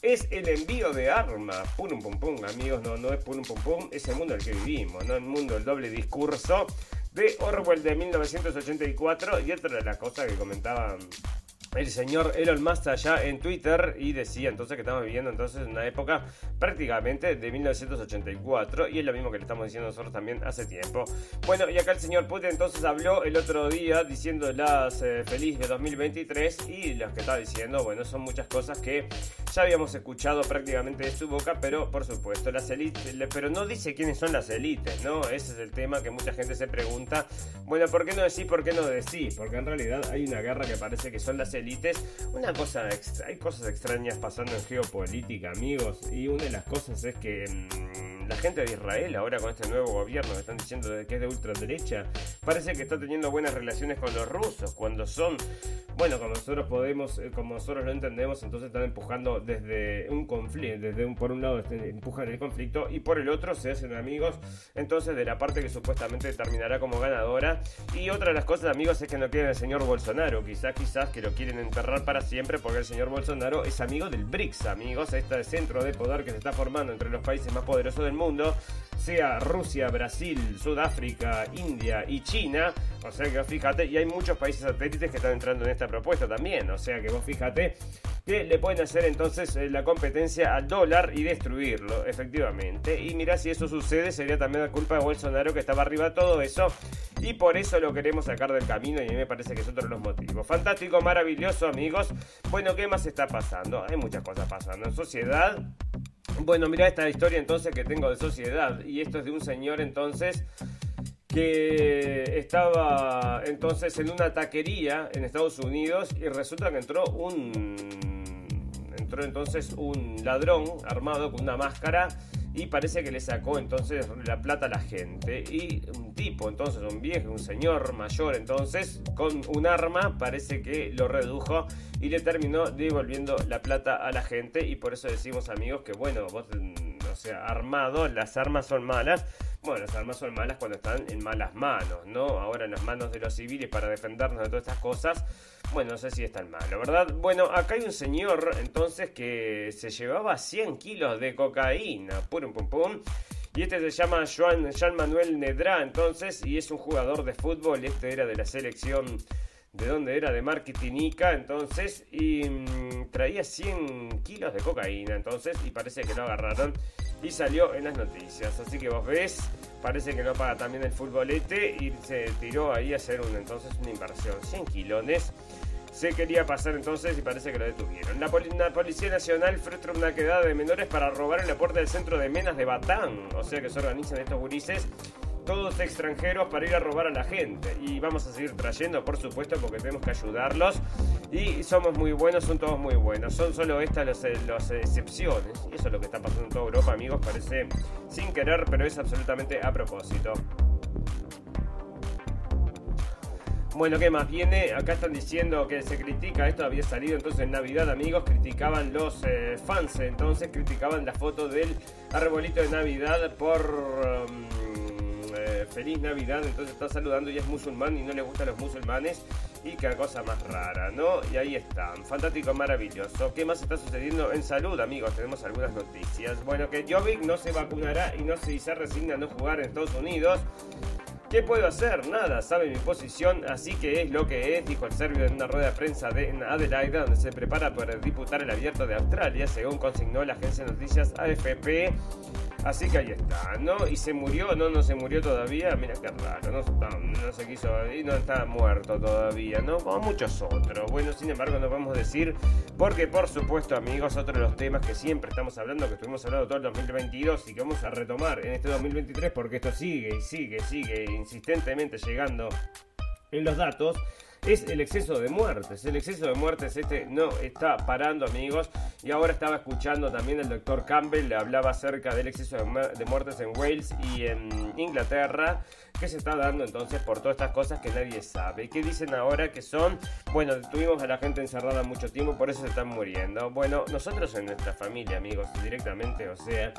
es el envío de armas. Pum, pum, pum, amigos, no, no es pum, pum, pum, es el mundo en el que vivimos, ¿no? El mundo del doble discurso de Orwell de 1984 y otra de las cosas que comentaban el señor Elon Musk allá en Twitter y decía entonces que estamos viviendo entonces en una época prácticamente de 1984 y es lo mismo que le estamos diciendo nosotros también hace tiempo. Bueno, y acá el señor Putin entonces habló el otro día diciendo las eh, feliz de 2023 y las que está diciendo, bueno, son muchas cosas que ya habíamos escuchado prácticamente de su boca, pero por supuesto, las élites, pero no dice quiénes son las élites, ¿no? Ese es el tema que mucha gente se pregunta. Bueno, ¿por qué no decir, por qué no decir? Porque en realidad hay una guerra que parece que son las élites. Una cosa, hay cosas extrañas pasando en geopolítica, amigos, y una de las cosas es que... Mm, la gente de Israel ahora con este nuevo gobierno que están diciendo que es de ultraderecha, parece que está teniendo buenas relaciones con los rusos, cuando son, bueno, como nosotros podemos, eh, como nosotros lo entendemos, entonces están empujando desde un conflicto, desde un, por un lado este, empujan el conflicto y por el otro se hacen amigos, entonces de la parte que supuestamente terminará como ganadora. Y otra de las cosas, amigos, es que no quieren al señor Bolsonaro, quizás, quizás que lo quieren enterrar para siempre porque el señor Bolsonaro es amigo del BRICS, amigos, este centro de poder que se está formando entre los países más poderosos del mundo, sea Rusia, Brasil, Sudáfrica, India y China. O sea que fíjate, y hay muchos países satélites que están entrando en esta propuesta también. O sea que vos fíjate que le pueden hacer entonces eh, la competencia al dólar y destruirlo, efectivamente. Y mira, si eso sucede, sería también la culpa de Bolsonaro que estaba arriba de todo eso. Y por eso lo queremos sacar del camino y a mí me parece que es otro de los motivos. Fantástico, maravilloso, amigos. Bueno, ¿qué más está pasando? Hay muchas cosas pasando en sociedad. Bueno, mira esta historia entonces que tengo de sociedad. Y esto es de un señor entonces que estaba entonces en una taquería en Estados Unidos y resulta que entró un entró entonces un ladrón armado con una máscara y parece que le sacó entonces la plata a la gente. Y un tipo, entonces un viejo, un señor mayor, entonces con un arma parece que lo redujo y le terminó devolviendo la plata a la gente. Y por eso decimos amigos que bueno, vos, o sea, armado, las armas son malas. Bueno, las armas son malas cuando están en malas manos, ¿no? Ahora en las manos de los civiles para defendernos de todas estas cosas bueno, no sé si es tan malo, ¿verdad? Bueno, acá hay un señor entonces que se llevaba 100 kilos de cocaína, pum pum pum. Y este se llama Joan, Jean Manuel Nedra, entonces, y es un jugador de fútbol. Este era de la selección, ¿de dónde era? De Marketinica, entonces, y mm, traía 100 kilos de cocaína, entonces, y parece que lo agarraron y salió en las noticias. Así que vos ves, parece que no paga también el futbolete y se tiró ahí a hacer un, entonces una inversión. 100 kilones se quería pasar entonces y parece que lo detuvieron. La, Policía Nacional frustra una quedada de menores para robar en la puerta del centro de Menas de Batán. O sea que se organizan estos gurises todos extranjeros para ir a robar a la gente. Y vamos a seguir trayendo, por supuesto, porque tenemos que ayudarlos. Y somos muy buenos, son todos muy buenos. Son solo estas las, eh, las excepciones. Y eso es lo que está pasando en toda Europa, amigos. Parece sin querer, pero es absolutamente a propósito. Bueno, ¿qué más viene? Acá están diciendo que se critica, esto había salido entonces en Navidad, amigos, criticaban los eh, fans, entonces criticaban la foto del arbolito de Navidad por... Um, feliz Navidad, entonces está saludando y es musulmán y no le gustan los musulmanes y qué cosa más rara, ¿no? Y ahí están, fantástico, maravilloso. ¿Qué más está sucediendo en salud, amigos? Tenemos algunas noticias. Bueno, que Jovic no se vacunará y no se, se resigna a no jugar en Estados Unidos. ¿Qué puedo hacer? Nada, sabe mi posición, así que es lo que es, dijo el serbio en una rueda de prensa de en Adelaide, donde se prepara para disputar el abierto de Australia, según consignó la agencia de noticias AFP. Así que ahí está, ¿no? Y se murió, no, no se murió todavía, mira qué raro, no, se quiso, y no está muerto todavía, ¿no? Como muchos otros. Bueno, sin embargo, no podemos decir, porque por supuesto, amigos, otro de los temas que siempre estamos hablando, que estuvimos hablando todo el 2022 y que vamos a retomar en este 2023, porque esto sigue y sigue, sigue insistentemente llegando en los datos es el exceso de muertes. El exceso de muertes este no está parando, amigos. Y ahora estaba escuchando también el doctor Campbell, le hablaba acerca del exceso de muertes en Wales y en Inglaterra, que se está dando entonces por todas estas cosas que nadie sabe. ¿Qué dicen ahora que son? Bueno, tuvimos a la gente encerrada mucho tiempo, por eso se están muriendo. Bueno, nosotros en nuestra familia, amigos, directamente, o sea,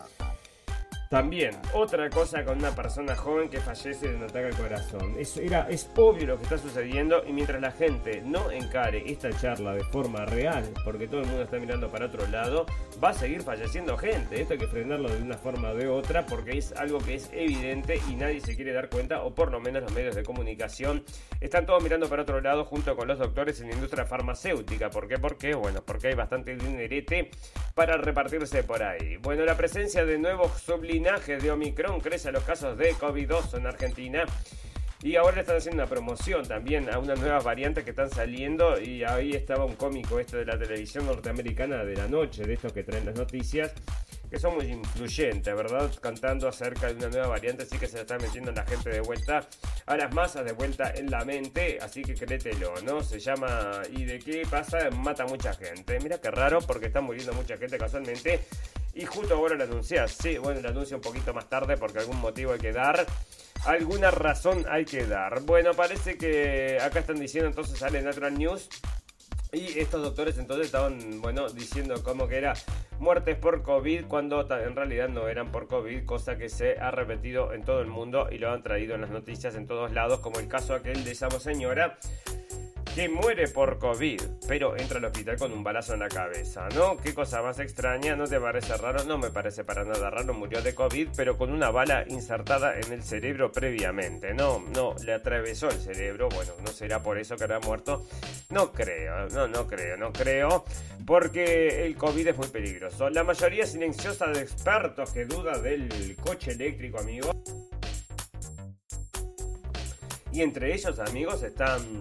también, otra cosa con una persona joven que fallece de un ataque al corazón. Es, era, es obvio lo que está sucediendo y mientras la gente no encare esta charla de forma real, porque todo el mundo está mirando para otro lado, va a seguir falleciendo gente. Esto hay que frenarlo de una forma o de otra porque es algo que es evidente y nadie se quiere dar cuenta, o por lo menos los medios de comunicación están todos mirando para otro lado junto con los doctores en la industria farmacéutica. ¿Por qué? ¿Por qué? Bueno, porque hay bastante dinerete para repartirse por ahí. Bueno, la presencia de nuevos sublimes de Omicron crece los casos de COVID-2 en Argentina. Y ahora le están haciendo una promoción también a unas nuevas variantes que están saliendo. Y ahí estaba un cómico esto de la televisión norteamericana de la noche, de estos que traen las noticias, que son muy influyentes, ¿verdad? Cantando acerca de una nueva variante, así que se la está metiendo la gente de vuelta a las masas, de vuelta en la mente. Así que créetelo, ¿no? Se llama ¿Y de qué pasa? Mata mucha gente. Mira qué raro, porque está muriendo mucha gente casualmente. Y justo ahora lo anuncias. Sí, bueno, lo anuncio un poquito más tarde porque algún motivo hay que dar. Alguna razón hay que dar. Bueno, parece que acá están diciendo entonces sale Natural News. Y estos doctores entonces estaban, bueno, diciendo como que era muertes por COVID cuando en realidad no eran por COVID, cosa que se ha repetido en todo el mundo y lo han traído en las noticias en todos lados, como el caso aquel de esa señora que muere por COVID, pero entra al hospital con un balazo en la cabeza, ¿no? Qué cosa más extraña, ¿no te parece raro? No me parece para nada raro, murió de COVID, pero con una bala insertada en el cerebro previamente, ¿no? No, le atravesó el cerebro, bueno, no será por eso que habrá muerto, no creo, no, no creo, no creo, porque el COVID es muy peligroso. La mayoría silenciosa de expertos que duda del coche eléctrico, amigos. Y entre ellos, amigos, están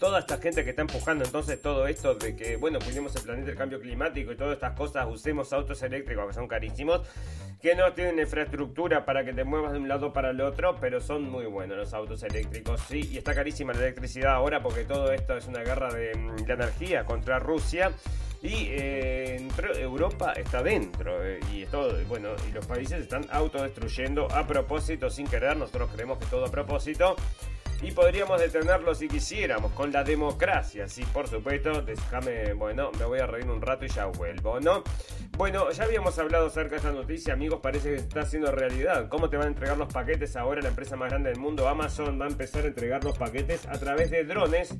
toda esta gente que está empujando entonces todo esto de que, bueno, cuidemos el planeta, el cambio climático y todas estas cosas, usemos autos eléctricos que son carísimos, que no tienen infraestructura para que te muevas de un lado para el otro, pero son muy buenos los autos eléctricos, sí, y está carísima la electricidad ahora porque todo esto es una guerra de, mm, energía contra Rusia. Y eh, Europa está dentro eh, y todo, bueno, y los países están autodestruyendo a propósito, sin querer, nosotros creemos que todo a propósito y podríamos detenerlo si quisiéramos con la democracia. Sí, por supuesto, déjame, bueno, me voy a reír un rato y ya vuelvo, ¿no? Bueno, ya habíamos hablado acerca de esta noticia, amigos, parece que está siendo realidad. ¿Cómo te van a entregar los paquetes ahora la empresa más grande del mundo? Amazon va a empezar a entregar los paquetes a través de drones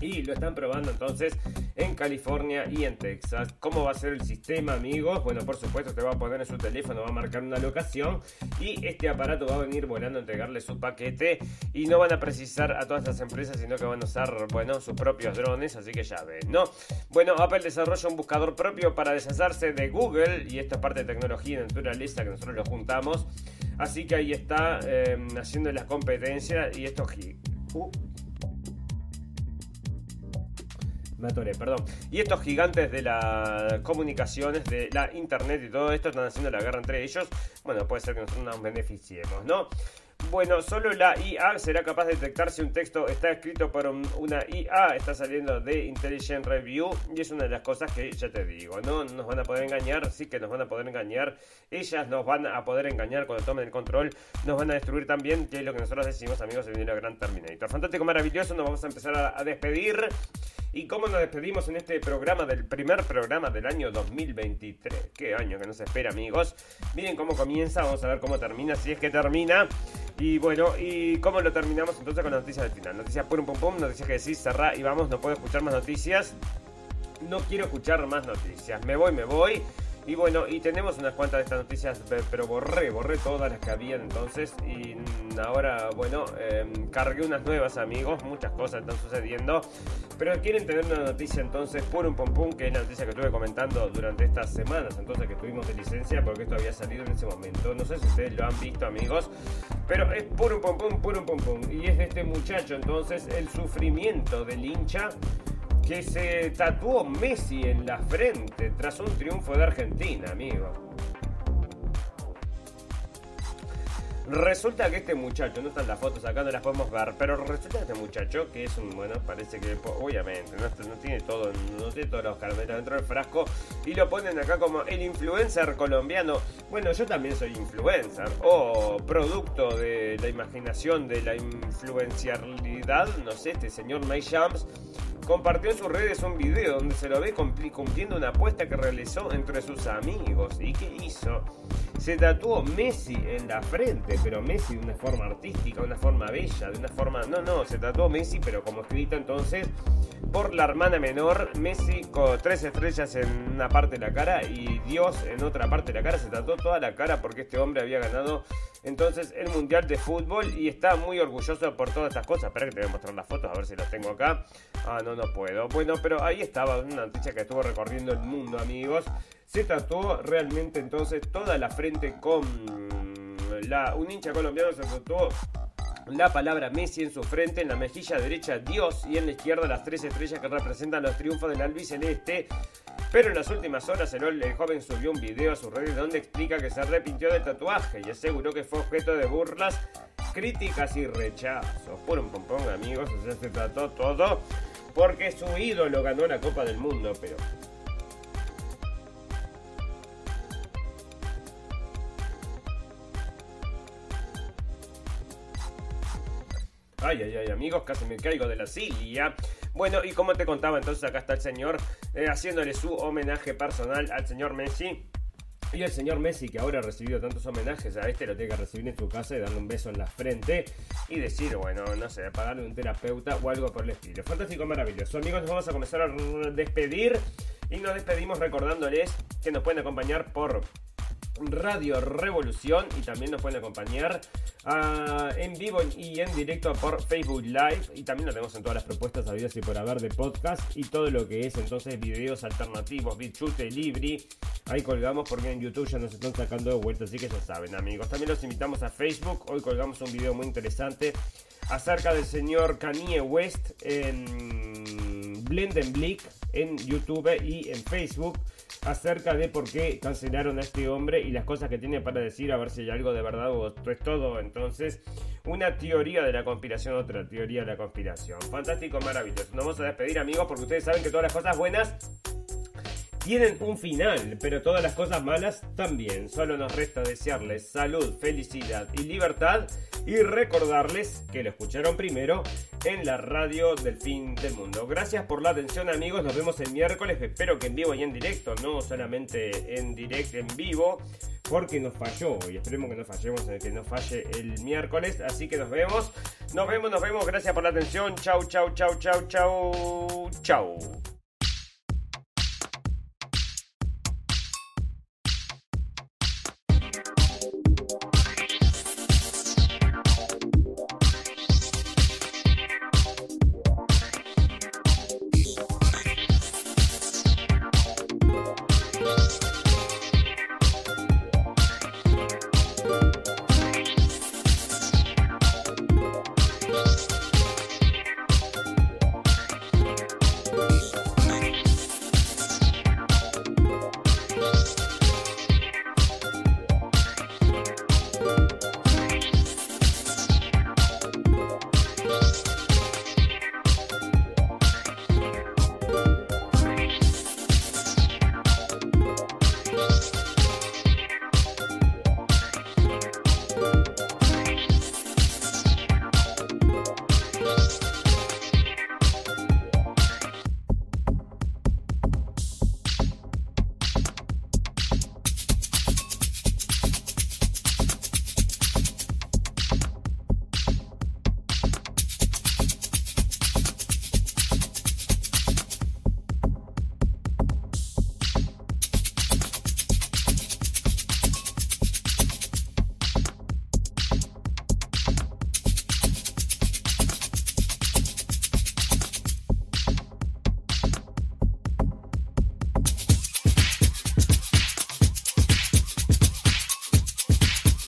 y lo están probando entonces en California y en Texas. ¿Cómo va a ser el sistema, amigos? Bueno, por supuesto, te va a poner en su teléfono, va a marcar una locación y este aparato va a venir volando a entregarle su paquete y no van a precisar a todas las empresas, sino que van a usar, bueno, sus propios drones, así que ya ven, ¿no? Bueno, Apple desarrolla un buscador propio para deshacerse de Google y esta parte de tecnología y naturaleza que nosotros lo juntamos. Así que ahí está eh, haciendo la competencia y esto... Uh, me perdón. Y estos gigantes de las comunicaciones, de la internet y todo esto están haciendo la guerra entre ellos. Bueno, puede ser que nosotros nos beneficiemos, ¿no? Bueno, solo la IA será capaz de detectar si un texto está escrito por una IA, está saliendo de Intelligent Review y es una de las cosas que ya te digo, ¿no? Nos van a poder engañar, sí que nos van a poder engañar, ellas nos van a poder engañar cuando tomen el control, nos van a destruir también, que es lo que nosotros decimos amigos de Dinero Gran Terminator. Fantástico, maravilloso, nos vamos a empezar a despedir. ¿Y cómo nos despedimos en este programa del primer programa del año 2023? Qué año que nos espera, amigos. Miren cómo comienza, vamos a ver cómo termina, si es que termina. Y bueno, ¿y cómo lo terminamos entonces con las noticias del final? Noticias pum pum pum, noticias que decís, cerrá y vamos, no puedo escuchar más noticias. No quiero escuchar más noticias. Me voy, me voy. Y bueno, y tenemos unas cuantas de estas noticias, pero borré, borré todas las que había entonces. Y ahora, bueno, em, cargué unas nuevas, amigos. Muchas cosas están sucediendo. Pero quieren tener una noticia entonces, por un pum, que es la noticia que estuve comentando durante estas semanas, entonces que tuvimos de licencia, porque esto había salido en ese momento. No sé si ustedes lo han visto, amigos. Pero es puro pum pum, puro pum pum. Y es de este muchacho, entonces, el sufrimiento del hincha que se tatuó Messi en la frente tras un triunfo de Argentina, amigo. Resulta que este muchacho, no están las fotos acá, no las podemos ver, pero resulta que este muchacho, que es un, bueno, parece que obviamente no, tiene todo, no tiene todos los caramelos dentro del frasco, y lo ponen acá como el influencer colombiano. Bueno, yo también soy influencer, o producto de la imaginación de la influencialidad, no sé, este señor Mike Shams compartió en sus redes un video donde se lo ve cumpliendo una apuesta que realizó entre sus amigos. ¿Y qué hizo? Se tatuó Messi en la frente, pero Messi de una forma artística, de una forma bella, de una forma... No, no, se tatuó Messi, pero como escrito entonces por la hermana menor, Messi con tres estrellas en una parte de la cara y Dios en otra parte de la cara. Se tatuó toda la cara porque este hombre había ganado entonces el Mundial de Fútbol y está muy orgulloso por todas estas cosas. Espera que te voy a mostrar las fotos, a ver si las tengo acá. Ah, no, no puedo. Bueno, pero ahí estaba una noticia que estuvo recorriendo el mundo, amigos. Se tatuó realmente entonces toda la frente con la, un hincha colombiano se tatuó la palabra Messi en su frente, en la mejilla derecha Dios y en la izquierda las tres estrellas que representan los triunfos del albiceleste. Pero en las últimas horas el, joven subió un video a su red donde explica que se arrepintió del tatuaje y aseguró que fue objeto de burlas, críticas y rechazos. Por un pompón, amigos, o sea, se trató todo porque su ídolo ganó la Copa del Mundo, pero Ay, ay, ay, amigos, casi me caigo de la silla. Bueno, y como te contaba, entonces acá está el señor eh, haciéndole su homenaje personal al señor Messi. Y el señor Messi, que ahora ha recibido tantos homenajes, a este lo tiene que recibir en su casa y darle un beso en la frente y decir, bueno, no sé, pagarle un terapeuta o algo por el estilo. Fantástico, maravilloso. Amigos, nos vamos a comenzar a despedir y nos despedimos recordándoles que nos pueden acompañar por Radio Revolución y también nos pueden acompañar ah, en vivo y en directo por Facebook Live. Y también lo tenemos en todas las propuestas habidas y por haber de podcast y todo lo que es entonces videos alternativos, BitChute, Libri, ahí colgamos porque en YouTube ya nos están sacando de vuelta, así que ya saben amigos. También los invitamos a Facebook, hoy colgamos un video muy interesante acerca del señor Kanye West en Blenden Blick en YouTube y en Facebook acerca de por qué cancelaron a este hombre y las cosas que tiene para decir, a ver si hay algo de verdad o esto es todo. Entonces, una teoría de la conspiración, otra teoría de la conspiración. Fantástico, maravilloso. Nos vamos a despedir, amigos, porque ustedes saben que todas las cosas buenas tienen un final, pero todas las cosas malas también. Solo nos resta desearles salud, felicidad y libertad y recordarles que lo escucharon primero en la radio del fin del mundo. Gracias por la atención amigos, nos vemos el miércoles, espero que en vivo y en directo, no solamente en directo, en vivo, porque nos falló y esperemos que no fallemos, que no falle el miércoles, así que nos vemos, nos vemos, nos vemos, gracias por la atención, chau, chau, chau, chau, chau, chau.